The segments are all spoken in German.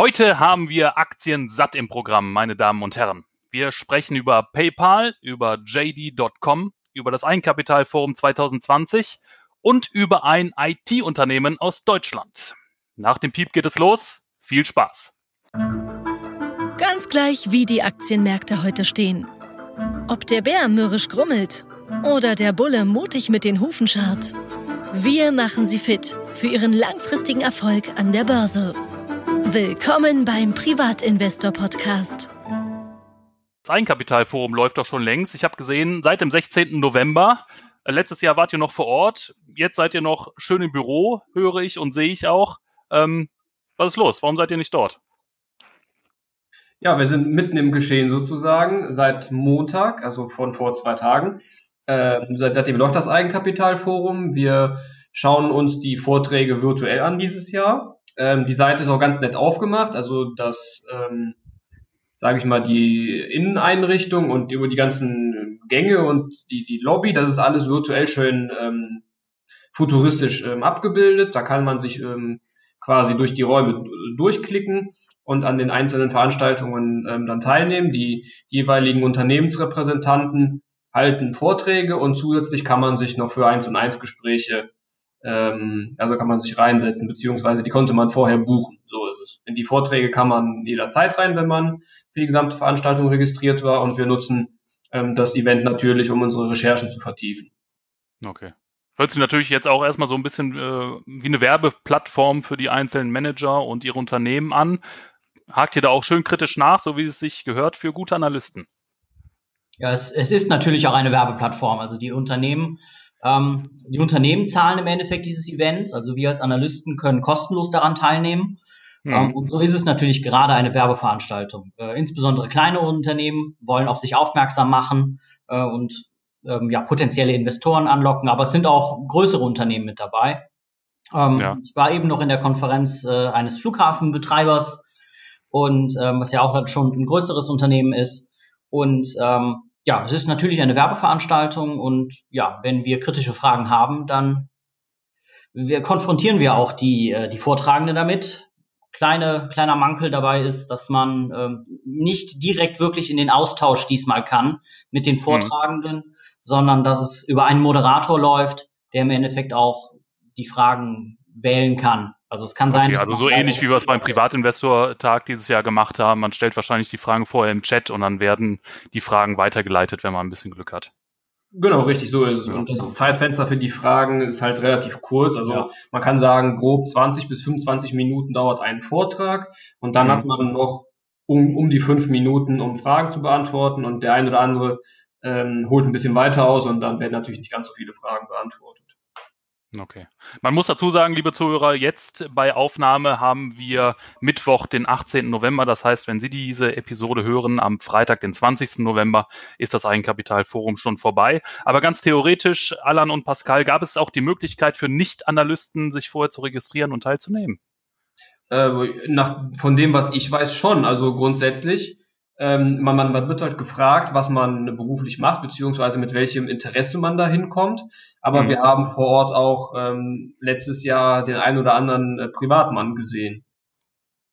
Heute haben wir Aktien satt im Programm, meine Damen und Herren. Wir sprechen über PayPal, über JD.com, über das Eigenkapitalforum 2020 und über ein IT-Unternehmen aus Deutschland. Nach dem Piep geht es los. Viel Spaß. Ganz gleich, wie die Aktienmärkte heute stehen. Ob der Bär mürrisch grummelt oder der Bulle mutig mit den Hufen scharrt. Wir machen Sie fit für Ihren langfristigen Erfolg an der Börse. Willkommen beim Privatinvestor Podcast. Das Eigenkapitalforum läuft doch schon längst. Ich habe gesehen, seit dem 16. November. Äh, letztes Jahr wart ihr noch vor Ort. Jetzt seid ihr noch schön im Büro, höre ich und sehe ich auch. Ähm, was ist los? Warum seid ihr nicht dort? Ja, wir sind mitten im Geschehen sozusagen seit Montag, also von vor zwei Tagen. Äh, seitdem läuft das Eigenkapitalforum. Wir schauen uns die Vorträge virtuell an dieses Jahr. Ähm, die Seite ist auch ganz nett aufgemacht, also das, ähm, sage ich mal, die Inneneinrichtung und über die ganzen Gänge und die, die Lobby, das ist alles virtuell schön ähm, futuristisch ähm, abgebildet. Da kann man sich ähm, quasi durch die Räume durchklicken und an den einzelnen Veranstaltungen ähm, dann teilnehmen. Die jeweiligen Unternehmensrepräsentanten halten Vorträge und zusätzlich kann man sich noch für eins und eins Gespräche, ähm, also kann man sich reinsetzen, beziehungsweise die konnte man vorher buchen. So ist es. In die Vorträge kann man jederzeit rein, wenn man für die gesamte Veranstaltung registriert war und wir nutzen ähm, das Event natürlich, um unsere Recherchen zu vertiefen. Okay. Hört sich natürlich jetzt auch erstmal so ein bisschen äh, wie eine Werbeplattform für die einzelnen Manager und ihre Unternehmen an. Hakt ihr da auch schön kritisch nach, so wie es sich gehört für gute Analysten? Ja, es, es ist natürlich auch eine Werbeplattform. Also die Unternehmen, ähm, die Unternehmen zahlen im Endeffekt dieses Events. Also wir als Analysten können kostenlos daran teilnehmen. Mhm. Ähm, und so ist es natürlich gerade eine Werbeveranstaltung. Äh, insbesondere kleine Unternehmen wollen auf sich aufmerksam machen äh, und ähm, ja, potenzielle Investoren anlocken, aber es sind auch größere Unternehmen mit dabei. Ähm, ja. Ich war eben noch in der Konferenz äh, eines Flughafenbetreibers und ähm, was ja auch schon ein größeres Unternehmen ist. Und ähm, ja, es ist natürlich eine Werbeveranstaltung und ja, wenn wir kritische Fragen haben, dann wir konfrontieren wir auch die, äh, die Vortragenden damit. Kleine, kleiner Mankel dabei ist, dass man ähm, nicht direkt wirklich in den Austausch diesmal kann mit den mhm. Vortragenden, mhm. sondern dass es über einen Moderator läuft, der im Endeffekt auch die Fragen wählen kann. Also es kann sein. Okay, also so ähnlich wie wir es beim Privatinvestor-Tag dieses Jahr gemacht haben. Man stellt wahrscheinlich die Fragen vorher im Chat und dann werden die Fragen weitergeleitet, wenn man ein bisschen Glück hat. Genau, richtig, so ist es. Und das Zeitfenster für die Fragen ist halt relativ kurz. Also ja. man kann sagen, grob 20 bis 25 Minuten dauert ein Vortrag und dann mhm. hat man noch um, um die fünf Minuten, um Fragen zu beantworten und der eine oder andere ähm, holt ein bisschen weiter aus und dann werden natürlich nicht ganz so viele Fragen beantwortet. Okay. Man muss dazu sagen, liebe Zuhörer, jetzt bei Aufnahme haben wir Mittwoch, den 18. November. Das heißt, wenn Sie diese Episode hören, am Freitag, den 20. November, ist das Eigenkapitalforum schon vorbei. Aber ganz theoretisch, Alan und Pascal, gab es auch die Möglichkeit für Nicht-Analysten, sich vorher zu registrieren und teilzunehmen? Äh, nach, von dem, was ich weiß, schon. Also grundsätzlich ähm, man, man, wird halt gefragt, was man beruflich macht, beziehungsweise mit welchem Interesse man da hinkommt. Aber mhm. wir haben vor Ort auch ähm, letztes Jahr den einen oder anderen äh, Privatmann gesehen.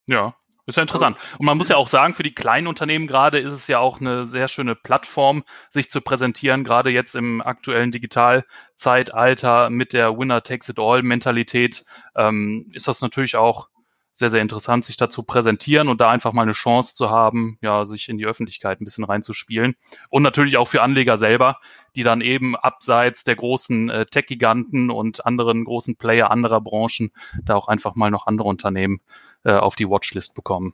Ja, ist ja interessant. Und man muss ja auch sagen, für die kleinen Unternehmen gerade ist es ja auch eine sehr schöne Plattform, sich zu präsentieren, gerade jetzt im aktuellen Digitalzeitalter mit der Winner Takes It All Mentalität, ähm, ist das natürlich auch sehr, sehr interessant, sich dazu präsentieren und da einfach mal eine Chance zu haben, ja, sich in die Öffentlichkeit ein bisschen reinzuspielen. Und natürlich auch für Anleger selber, die dann eben abseits der großen äh, Tech-Giganten und anderen großen Player anderer Branchen da auch einfach mal noch andere Unternehmen äh, auf die Watchlist bekommen.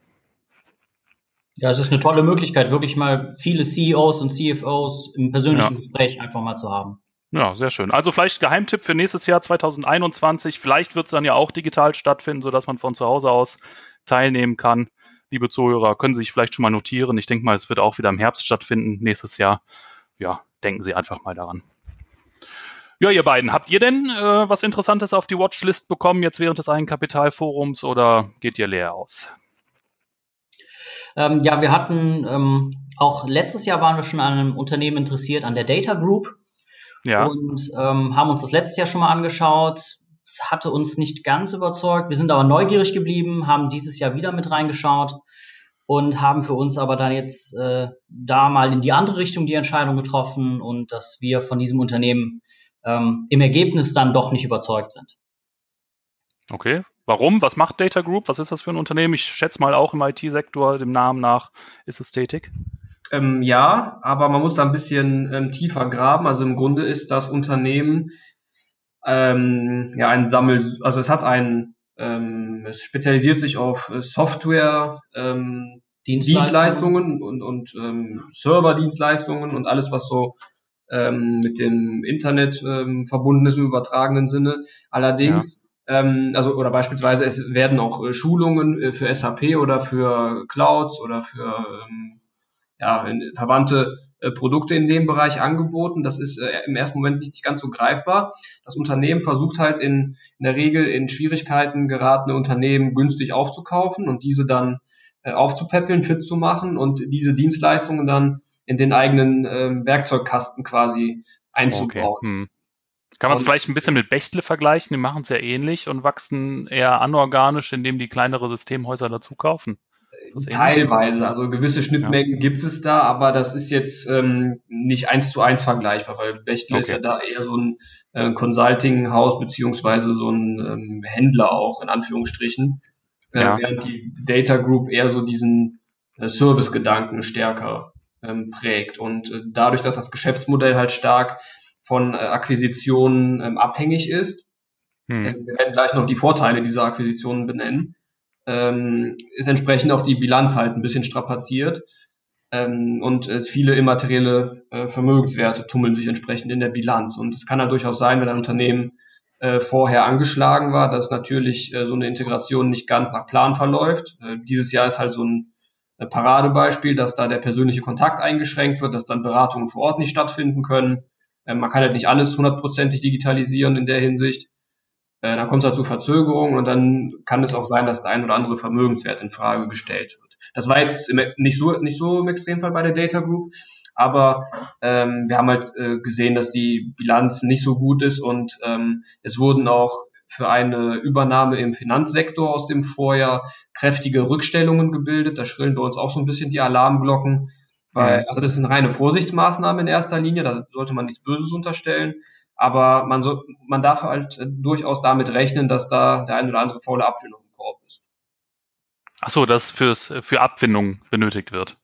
Ja, es ist eine tolle Möglichkeit, wirklich mal viele CEOs und CFOs im persönlichen ja. Gespräch einfach mal zu haben. Ja, sehr schön. Also vielleicht Geheimtipp für nächstes Jahr 2021. Vielleicht wird es dann ja auch digital stattfinden, sodass man von zu Hause aus teilnehmen kann. Liebe Zuhörer, können Sie sich vielleicht schon mal notieren. Ich denke mal, es wird auch wieder im Herbst stattfinden nächstes Jahr. Ja, denken Sie einfach mal daran. Ja, ihr beiden, habt ihr denn äh, was Interessantes auf die Watchlist bekommen jetzt während des Eigenkapitalforums oder geht ihr leer aus? Ähm, ja, wir hatten ähm, auch letztes Jahr waren wir schon an einem Unternehmen interessiert, an der Data Group. Ja. Und ähm, haben uns das letztes Jahr schon mal angeschaut. hatte uns nicht ganz überzeugt. Wir sind aber neugierig geblieben, haben dieses Jahr wieder mit reingeschaut und haben für uns aber dann jetzt äh, da mal in die andere Richtung die Entscheidung getroffen und dass wir von diesem Unternehmen ähm, im Ergebnis dann doch nicht überzeugt sind. Okay. Warum? Was macht Data Group? Was ist das für ein Unternehmen? Ich schätze mal auch im IT-Sektor, dem Namen nach, ist es tätig. Ähm, ja, aber man muss da ein bisschen ähm, tiefer graben. Also im Grunde ist das Unternehmen ähm, ja ein Sammel, also es hat ein, ähm, es spezialisiert sich auf äh, Software, ähm, Dienstleistungen, und, und ähm, Serverdienstleistungen und alles, was so ähm, mit dem Internet ähm, verbunden ist im übertragenen Sinne. Allerdings, ja. ähm, also oder beispielsweise es werden auch äh, Schulungen äh, für SAP oder für Clouds oder für ähm, ja, verwandte äh, Produkte in dem Bereich angeboten. Das ist äh, im ersten Moment nicht ganz so greifbar. Das Unternehmen versucht halt in, in der Regel in Schwierigkeiten geratene Unternehmen günstig aufzukaufen und diese dann äh, aufzupäppeln, fit zu machen und diese Dienstleistungen dann in den eigenen ähm, Werkzeugkasten quasi einzubauen. Okay. Hm. Kann man es vielleicht ein bisschen mit Bechtle vergleichen? Die machen es ja ähnlich und wachsen eher anorganisch, indem die kleinere Systemhäuser dazu kaufen. Teilweise, also gewisse Schnittmengen ja. gibt es da, aber das ist jetzt ähm, nicht eins zu eins vergleichbar, weil Bechtle okay. ist ja da eher so ein äh, Consulting-Haus beziehungsweise so ein ähm, Händler auch in Anführungsstrichen, äh, ja. während die Data Group eher so diesen äh, Service-Gedanken stärker ähm, prägt und äh, dadurch, dass das Geschäftsmodell halt stark von äh, Akquisitionen ähm, abhängig ist, hm. Äh, wir werden gleich noch die Vorteile dieser Akquisitionen benennen ähm, ist entsprechend auch die Bilanz halt ein bisschen strapaziert. Ähm, und äh, viele immaterielle äh, Vermögenswerte tummeln sich entsprechend in der Bilanz. Und es kann halt durchaus sein, wenn ein Unternehmen äh, vorher angeschlagen war, dass natürlich äh, so eine Integration nicht ganz nach Plan verläuft. Äh, dieses Jahr ist halt so ein Paradebeispiel, dass da der persönliche Kontakt eingeschränkt wird, dass dann Beratungen vor Ort nicht stattfinden können. Man kann halt nicht alles hundertprozentig digitalisieren in der Hinsicht. Äh, dann kommt es halt zu Verzögerungen und dann kann es auch sein, dass der ein oder andere Vermögenswert in Frage gestellt wird. Das war jetzt nicht so, nicht so im Extremfall bei der Data Group, aber ähm, wir haben halt äh, gesehen, dass die Bilanz nicht so gut ist und ähm, es wurden auch für eine Übernahme im Finanzsektor aus dem Vorjahr kräftige Rückstellungen gebildet. Da schrillen bei uns auch so ein bisschen die Alarmglocken, weil, also das ist eine reine Vorsichtsmaßnahme in erster Linie, da sollte man nichts Böses unterstellen. Aber man, so, man darf halt äh, durchaus damit rechnen, dass da der ein oder andere faule Apfel noch im Korb ist. Ach so, das fürs, für Abfindung benötigt wird.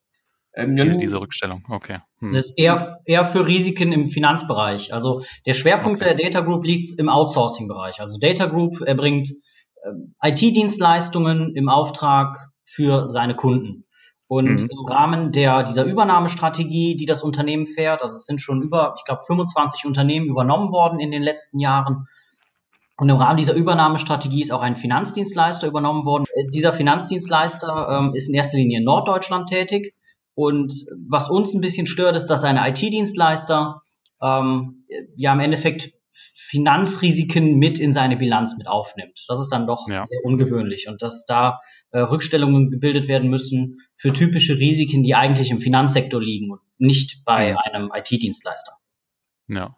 Ähm, die, diese Rückstellung, okay. Hm. Das ist eher, eher für Risiken im Finanzbereich. Also der Schwerpunkt okay. der Data Group liegt im Outsourcing-Bereich. Also Data Group erbringt äh, IT-Dienstleistungen im Auftrag für seine Kunden. Und mhm. im Rahmen der, dieser Übernahmestrategie, die das Unternehmen fährt, also es sind schon über, ich glaube, 25 Unternehmen übernommen worden in den letzten Jahren. Und im Rahmen dieser Übernahmestrategie ist auch ein Finanzdienstleister übernommen worden. Äh, dieser Finanzdienstleister ähm, ist in erster Linie in Norddeutschland tätig. Und was uns ein bisschen stört, ist, dass ein IT-Dienstleister ähm, ja im Endeffekt Finanzrisiken mit in seine Bilanz mit aufnimmt. Das ist dann doch ja. sehr ungewöhnlich und dass da äh, Rückstellungen gebildet werden müssen für typische Risiken, die eigentlich im Finanzsektor liegen und nicht bei einem IT-Dienstleister. Ja.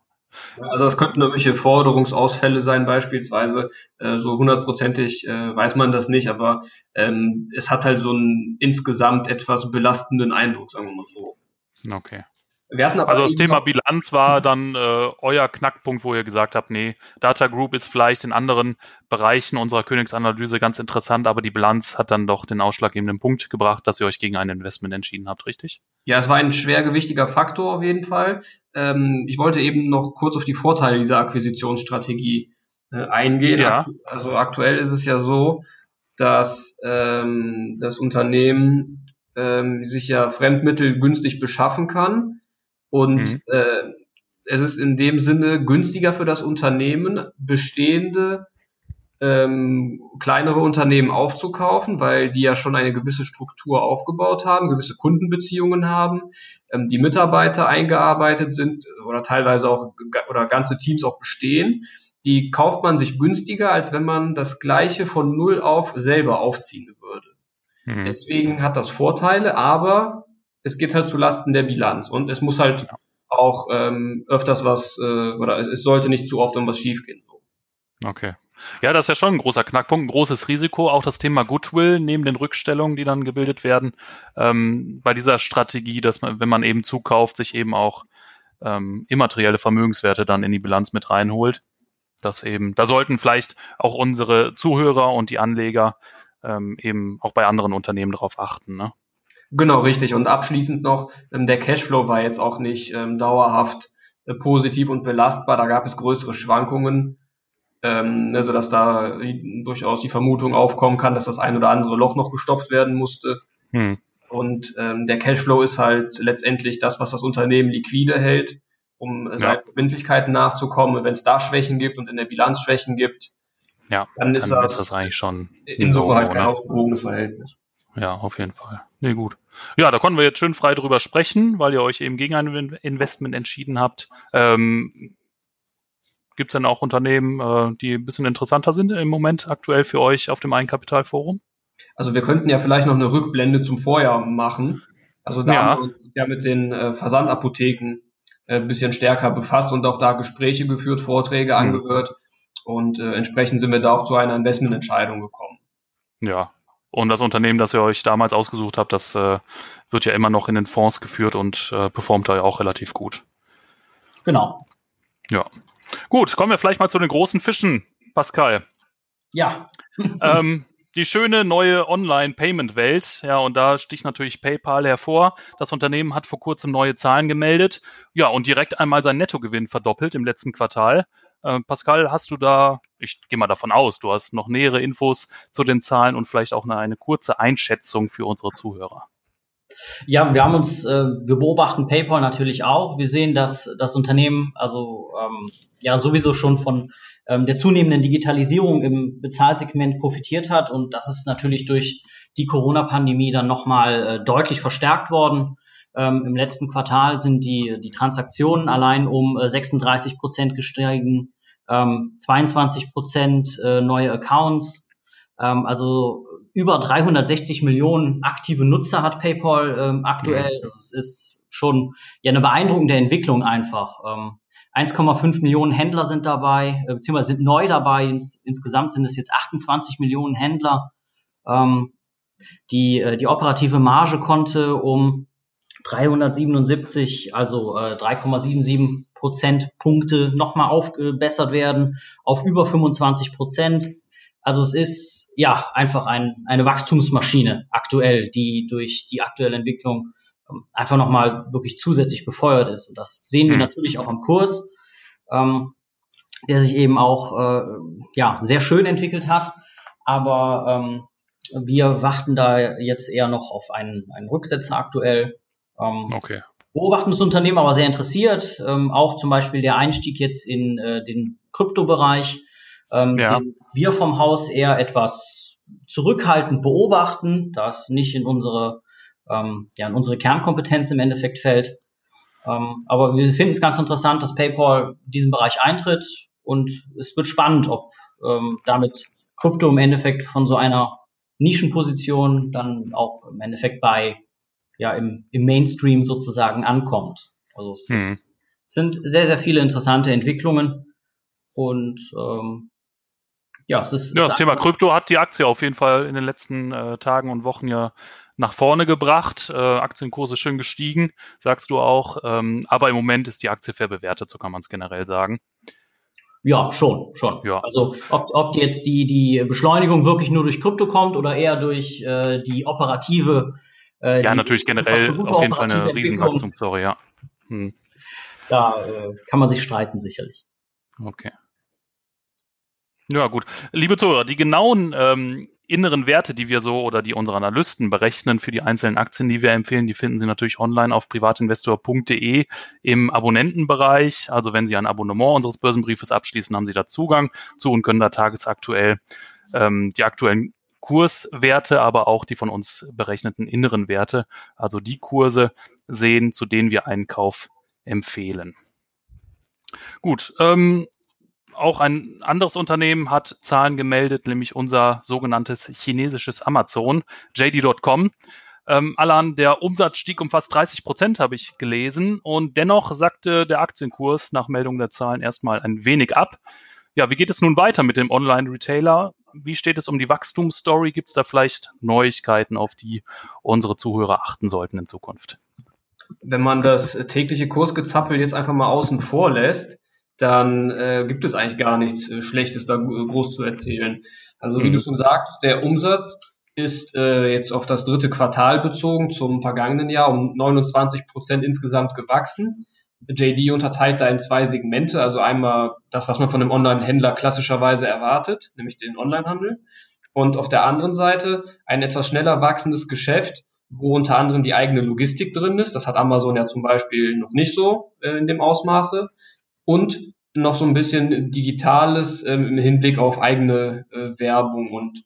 Also es könnten irgendwelche Forderungsausfälle sein beispielsweise. Äh, so hundertprozentig äh, weiß man das nicht, aber ähm, es hat halt so einen insgesamt etwas belastenden Eindruck, sagen wir mal so. Okay also das Thema Bilanz war dann äh, euer Knackpunkt, wo ihr gesagt habt, nee, Data Group ist vielleicht in anderen Bereichen unserer Königsanalyse ganz interessant, aber die Bilanz hat dann doch den ausschlaggebenden Punkt gebracht, dass ihr euch gegen ein Investment entschieden habt, richtig? Ja, es war ein schwergewichtiger Faktor auf jeden Fall. Ähm, ich wollte eben noch kurz auf die Vorteile dieser Akquisitionsstrategie äh, eingehen. Ja. Aktu also aktuell ist es ja so, dass ähm, das Unternehmen ähm, sich ja Fremdmittel günstig beschaffen kann und mhm. äh, es ist in dem Sinne günstiger für das Unternehmen, bestehende ähm, kleinere Unternehmen aufzukaufen, weil die ja schon eine gewisse Struktur aufgebaut haben, gewisse Kundenbeziehungen haben, ähm, die Mitarbeiter eingearbeitet sind oder teilweise auch oder ganze Teams auch bestehen. Die kauft man sich günstiger, als wenn man das gleiche von null auf selber aufziehen würde. Mhm. Deswegen hat das Vorteile, aber es geht halt zu Lasten der Bilanz und es muss halt ja. auch ähm, öfters was, äh, oder es, es, sollte nicht zu oft um was schiefgehen. Okay. Ja, das ist ja schon ein großer Knackpunkt, ein großes Risiko. Auch das Thema Goodwill neben den Rückstellungen, die dann gebildet werden, ähm, bei dieser Strategie, dass man, wenn man eben zukauft, sich eben auch ähm, immaterielle Vermögenswerte dann in die Bilanz mit reinholt. Das eben, da sollten vielleicht auch unsere Zuhörer und die Anleger ähm, eben auch bei anderen Unternehmen darauf achten. Ne? Genau, richtig. Und abschließend noch, ähm, der Cashflow war jetzt auch nicht ähm, dauerhaft äh, positiv und belastbar. Da gab es größere Schwankungen, ähm, ne, sodass da durchaus die Vermutung aufkommen kann, dass das ein oder andere Loch noch gestopft werden musste. Hm. Und ähm, der Cashflow ist halt letztendlich das, was das Unternehmen liquide hält, um äh, seinen Verbindlichkeiten nachzukommen. Wenn es da Schwächen gibt und in der Bilanz Schwächen gibt, ja, dann ist, dann das, ist das eigentlich schon in Summe halt kein ausgewogenes Verhältnis. Ja, auf jeden Fall. Nee, gut. Ja, da konnten wir jetzt schön frei drüber sprechen, weil ihr euch eben gegen ein Investment entschieden habt. Ähm, Gibt es denn auch Unternehmen, äh, die ein bisschen interessanter sind im Moment aktuell für euch auf dem Eigenkapitalforum? Also wir könnten ja vielleicht noch eine Rückblende zum Vorjahr machen. Also da ja. haben wir uns ja mit den äh, Versandapotheken äh, ein bisschen stärker befasst und auch da Gespräche geführt, Vorträge mhm. angehört. Und äh, entsprechend sind wir da auch zu einer Investmententscheidung gekommen. Ja. Und das Unternehmen, das ihr euch damals ausgesucht habt, das äh, wird ja immer noch in den Fonds geführt und äh, performt da ja auch relativ gut. Genau. Ja. Gut, kommen wir vielleicht mal zu den großen Fischen, Pascal. Ja. ähm, die schöne neue Online-Payment-Welt. Ja, und da sticht natürlich PayPal hervor. Das Unternehmen hat vor kurzem neue Zahlen gemeldet. Ja, und direkt einmal seinen Nettogewinn verdoppelt im letzten Quartal. Äh, Pascal, hast du da, ich gehe mal davon aus, du hast noch nähere Infos zu den Zahlen und vielleicht auch eine, eine kurze Einschätzung für unsere Zuhörer. Ja, wir haben uns, äh, wir beobachten PayPal natürlich auch. Wir sehen, dass das Unternehmen also ähm, ja sowieso schon von ähm, der zunehmenden Digitalisierung im Bezahlsegment profitiert hat und das ist natürlich durch die Corona-Pandemie dann nochmal äh, deutlich verstärkt worden. Ähm, Im letzten Quartal sind die, die Transaktionen allein um äh, 36 Prozent gestiegen, ähm, 22 Prozent äh, neue Accounts. Ähm, also über 360 Millionen aktive Nutzer hat PayPal ähm, aktuell. Das ist schon ja eine beeindruckende Entwicklung einfach. Ähm, 1,5 Millionen Händler sind dabei, äh, beziehungsweise sind neu dabei. Ins, insgesamt sind es jetzt 28 Millionen Händler. Ähm, die, äh, die operative Marge konnte um 377, also äh, 3,77 Prozentpunkte nochmal aufgebessert werden auf über 25 Prozent. Also es ist ja einfach ein, eine Wachstumsmaschine aktuell, die durch die aktuelle Entwicklung ähm, einfach nochmal wirklich zusätzlich befeuert ist. Und das sehen wir mhm. natürlich auch am Kurs, ähm, der sich eben auch äh, ja sehr schön entwickelt hat. Aber ähm, wir warten da jetzt eher noch auf einen, einen Rücksetzer aktuell. Ähm, okay. Beobachten das Unternehmen aber sehr interessiert. Ähm, auch zum Beispiel der Einstieg jetzt in äh, den Kryptobereich ähm, ja. den wir vom Haus eher etwas zurückhaltend beobachten, da es nicht in unsere, ähm, ja, in unsere Kernkompetenz im Endeffekt fällt. Ähm, aber wir finden es ganz interessant, dass PayPal diesen Bereich eintritt und es wird spannend, ob ähm, damit Krypto im Endeffekt von so einer Nischenposition dann auch im Endeffekt bei ja im, im Mainstream sozusagen ankommt. Also es hm. ist, sind sehr, sehr viele interessante Entwicklungen und ähm, ja, es ist. Ja, das Thema Krypto hat die Aktie auf jeden Fall in den letzten äh, Tagen und Wochen ja nach vorne gebracht. Äh, Aktienkurse schön gestiegen, sagst du auch. Ähm, aber im Moment ist die Aktie fair bewertet, so kann man es generell sagen. Ja, schon, schon. Ja. Also ob, ob jetzt die, die Beschleunigung wirklich nur durch Krypto kommt oder eher durch äh, die operative. Äh, ja, natürlich generell auf jeden Fall eine Riesenwachstumsstory, ja. Hm. Da äh, kann man sich streiten, sicherlich. Okay. Ja, gut. Liebe Zuhörer, die genauen ähm, inneren Werte, die wir so oder die unsere Analysten berechnen für die einzelnen Aktien, die wir empfehlen, die finden Sie natürlich online auf privatinvestor.de im Abonnentenbereich. Also wenn Sie ein Abonnement unseres Börsenbriefes abschließen, haben Sie da Zugang zu und können da tagesaktuell ähm, die aktuellen Kurswerte, aber auch die von uns berechneten inneren Werte, also die Kurse sehen, zu denen wir einen Kauf empfehlen. Gut, ähm, auch ein anderes Unternehmen hat Zahlen gemeldet, nämlich unser sogenanntes chinesisches Amazon, JD.com. Ähm, Alan, der Umsatz stieg um fast 30 Prozent, habe ich gelesen. Und dennoch sagte der Aktienkurs nach Meldung der Zahlen erstmal ein wenig ab. Ja, wie geht es nun weiter mit dem Online-Retailer? Wie steht es um die Wachstumsstory? Gibt es da vielleicht Neuigkeiten, auf die unsere Zuhörer achten sollten in Zukunft? Wenn man das tägliche Kursgezappel jetzt einfach mal außen vor lässt, dann äh, gibt es eigentlich gar nichts äh, Schlechtes da groß zu erzählen. Also wie mhm. du schon sagst, der Umsatz ist äh, jetzt auf das dritte Quartal bezogen zum vergangenen Jahr um 29 Prozent insgesamt gewachsen. JD unterteilt da in zwei Segmente, also einmal das, was man von einem Online-Händler klassischerweise erwartet, nämlich den Onlinehandel, und auf der anderen Seite ein etwas schneller wachsendes Geschäft, wo unter anderem die eigene Logistik drin ist. Das hat Amazon ja zum Beispiel noch nicht so äh, in dem Ausmaße. Und noch so ein bisschen Digitales ähm, im Hinblick auf eigene äh, Werbung und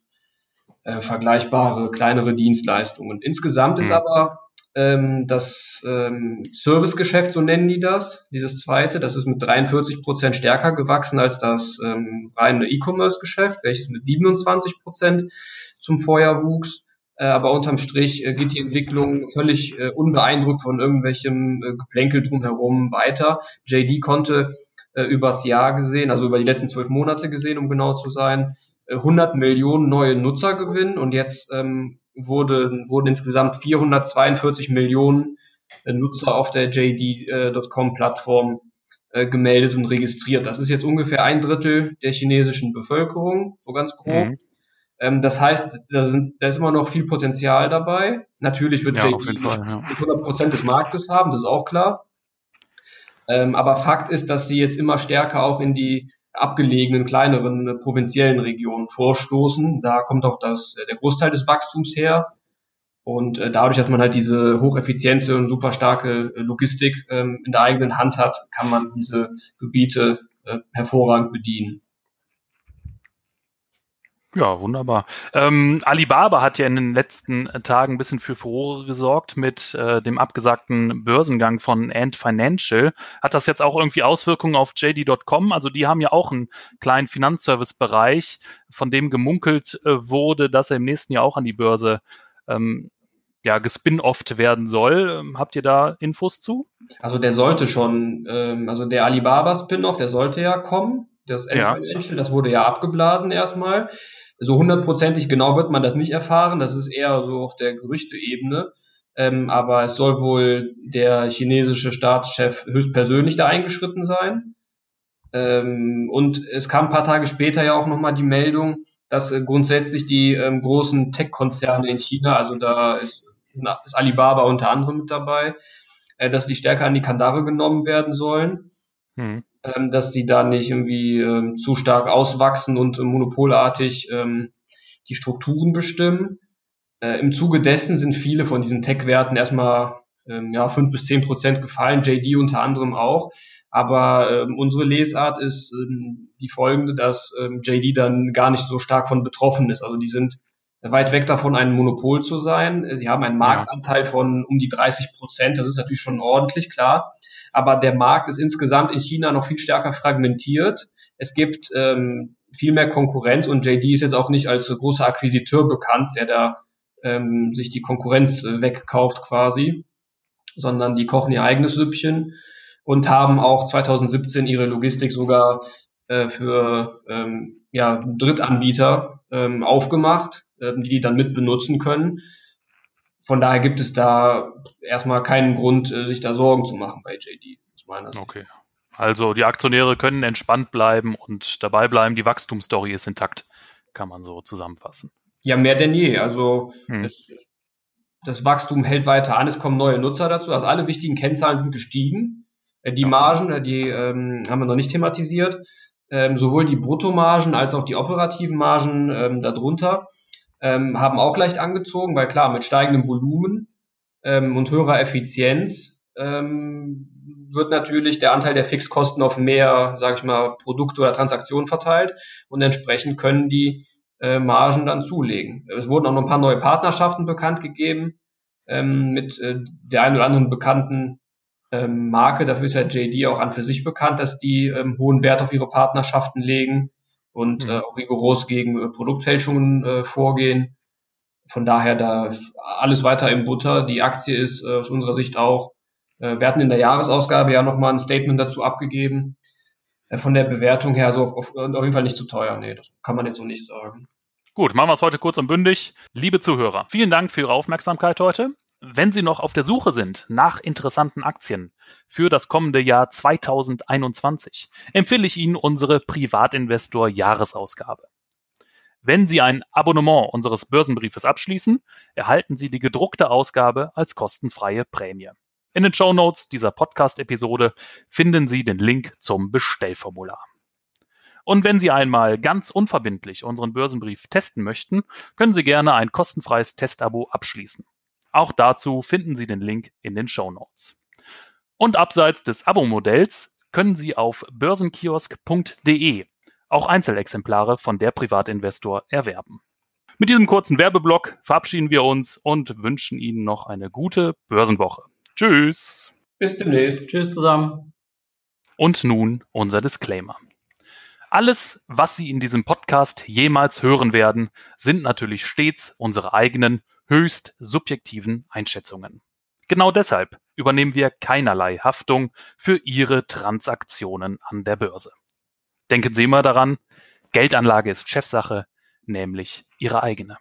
äh, vergleichbare kleinere Dienstleistungen. Insgesamt mhm. ist aber ähm, das ähm, Servicegeschäft, so nennen die das, dieses zweite, das ist mit 43 Prozent stärker gewachsen als das ähm, reine E-Commerce-Geschäft, welches mit 27 Prozent zum Vorjahr wuchs. Äh, aber unterm Strich äh, geht die Entwicklung völlig äh, unbeeindruckt von irgendwelchem äh, Geplänkel drumherum weiter. JD konnte übers Jahr gesehen, also über die letzten zwölf Monate gesehen, um genau zu sein, 100 äh, Millionen neue Nutzer gewinnen und jetzt ähm, wurde, wurden insgesamt 442 Millionen äh, Nutzer auf der JD.com-Plattform äh, gemeldet und registriert. Das ist jetzt ungefähr ein Drittel der chinesischen Bevölkerung, so ganz grob. Mhm. Ähm, das heißt, da, sind, da ist immer noch viel Potenzial dabei. Natürlich wird ja, JD Fall, ja. 100 Prozent des Marktes haben, das ist auch klar. Ähm, aber Fakt ist, dass sie jetzt immer stärker auch in die abgelegenen, kleineren, äh, provinziellen Regionen vorstoßen. Da kommt auch das, äh, der Großteil des Wachstums her. Und äh, dadurch, dass man halt diese hocheffiziente und super starke Logistik ähm, in der eigenen Hand hat, kann man diese Gebiete hervorragend bedienen. Ja, wunderbar. Ähm, Alibaba hat ja in den letzten Tagen ein bisschen für Furore gesorgt mit äh, dem abgesagten Börsengang von Ant Financial. Hat das jetzt auch irgendwie Auswirkungen auf JD.com? Also die haben ja auch einen kleinen Finanzservice-Bereich, von dem gemunkelt äh, wurde, dass er im nächsten Jahr auch an die Börse ähm, ja, gespin-offt werden soll. Ähm, habt ihr da Infos zu? Also der sollte schon, ähm, also der Alibaba-Spin-off, der sollte ja kommen. Das Ant ja. Financial, das wurde ja abgeblasen erstmal. So hundertprozentig genau wird man das nicht erfahren. Das ist eher so auf der Gerüchteebene. Ähm, aber es soll wohl der chinesische Staatschef höchstpersönlich da eingeschritten sein. Ähm, und es kam ein paar Tage später ja auch nochmal die Meldung, dass äh, grundsätzlich die ähm, großen Tech-Konzerne in China, also da ist, ist, Alibaba unter anderem mit dabei, äh, dass die stärker an die Kandare genommen werden sollen. Hm ähm, dass sie da nicht irgendwie ähm, zu stark auswachsen und äh, monopolartig ähm, die Strukturen bestimmen. Äh, Im Zuge dessen sind viele von diesen Tech-Werten erstmal ähm, ja, fünf bis zehn Prozent gefallen, JD unter anderem auch. Aber ähm, unsere Lesart ist ähm, die folgende, dass ähm, JD dann gar nicht so stark von betroffen ist. Also die sind weit weg davon, ein Monopol zu sein. Sie haben einen Marktanteil von um die 30 Prozent. Das ist natürlich schon ordentlich, klar aber der Markt ist insgesamt in China noch viel stärker fragmentiert. Es gibt ähm, viel mehr Konkurrenz und JD ist jetzt auch nicht als großer Akquisiteur bekannt, der da ähm, sich die Konkurrenz äh, wegkauft quasi, sondern die kochen ihr eigenes Süppchen und haben auch 2017 ihre Logistik sogar äh, für ähm, ja, Drittanbieter ähm, aufgemacht, ähm, die die dann mit benutzen können von daher gibt es da erstmal keinen Grund, äh, sich da Sorgen zu machen bei JD, aus meiner Sicht. Okay. Also die Aktionäre können entspannt bleiben und dabei bleiben, die Wachstumsstory ist intakt, kann man so zusammenfassen. Ja, mehr denn je. Also hm. es, das Wachstum hält weiter an, es kommen neue Nutzer dazu. Also alle wichtigen Kennzahlen sind gestiegen. Äh, die Margen, äh, die ähm, haben wir noch nicht thematisiert. Ähm, sowohl die Bruttomargen als auch die operativen Margen ähm, darunter ähm, haben auch leicht angezogen, weil klar, mit steigendem Volumen ähm, und höherer Effizienz ähm, wird natürlich der Anteil der Fixkosten auf mehr, sage ich mal, Produkte oder Transaktionen verteilt und entsprechend können die äh, Margen dann zulegen. Es wurden auch noch ein paar neue Partnerschaften bekannt gegeben ähm, mit äh, der einen oder anderen bekannten ähm, Marke. Dafür ist ja JD auch an für sich bekannt, dass die ähm, hohen Wert auf ihre Partnerschaften legen und mhm. äh, auch rigoros gegen äh, Produktfälschungen äh, vorgehen. Von daher da alles weiter im Butter. Die Aktie ist äh, aus unserer Sicht auch, äh, wir hatten in der Jahresausgabe ja nochmal ein Statement dazu abgegeben. äh, von der Bewertung her so auf, auf, auf jeden Fall nicht zu teuer. Nee, das kann man jetzt so nicht sagen. Gut, machen wir es heute kurz und bündig. Liebe Zuhörer, vielen Dank für Ihre Aufmerksamkeit heute. Wenn Sie noch auf der Suche sind nach interessanten Aktien für das kommende Jahr 2021, empfehle ich Ihnen unsere Privatinvestor Jahresausgabe. Wenn Sie ein Abonnement unseres Börsenbriefes abschließen, erhalten Sie die gedruckte Ausgabe als kostenfreie Prämie. In den Show Notes dieser Podcast-Episode finden Sie den Link zum Bestellformular. Und wenn Sie einmal ganz unverbindlich unseren Börsenbrief testen möchten, können Sie gerne ein kostenfreies Testabo abschließen. Auch dazu finden Sie den Link in den Show Notes. Und abseits des Abo-Modells können Sie auf börsenkiosk.de auch Einzelexemplare von der Privatinvestor erwerben. Mit diesem kurzen Werbeblock verabschieden wir uns und wünschen Ihnen noch eine gute Börsenwoche. Tschüss. Bis demnächst. Tschüss zusammen. Und nun unser Disclaimer. Alles, was Sie in diesem Podcast jemals hören werden, sind natürlich stets unsere eigenen, höchst subjektiven Einschätzungen. Genau deshalb übernehmen wir keinerlei Haftung für Ihre Transaktionen an der Börse. Denken Sie immer daran, Geldanlage ist Chefsache, nämlich Ihre eigene.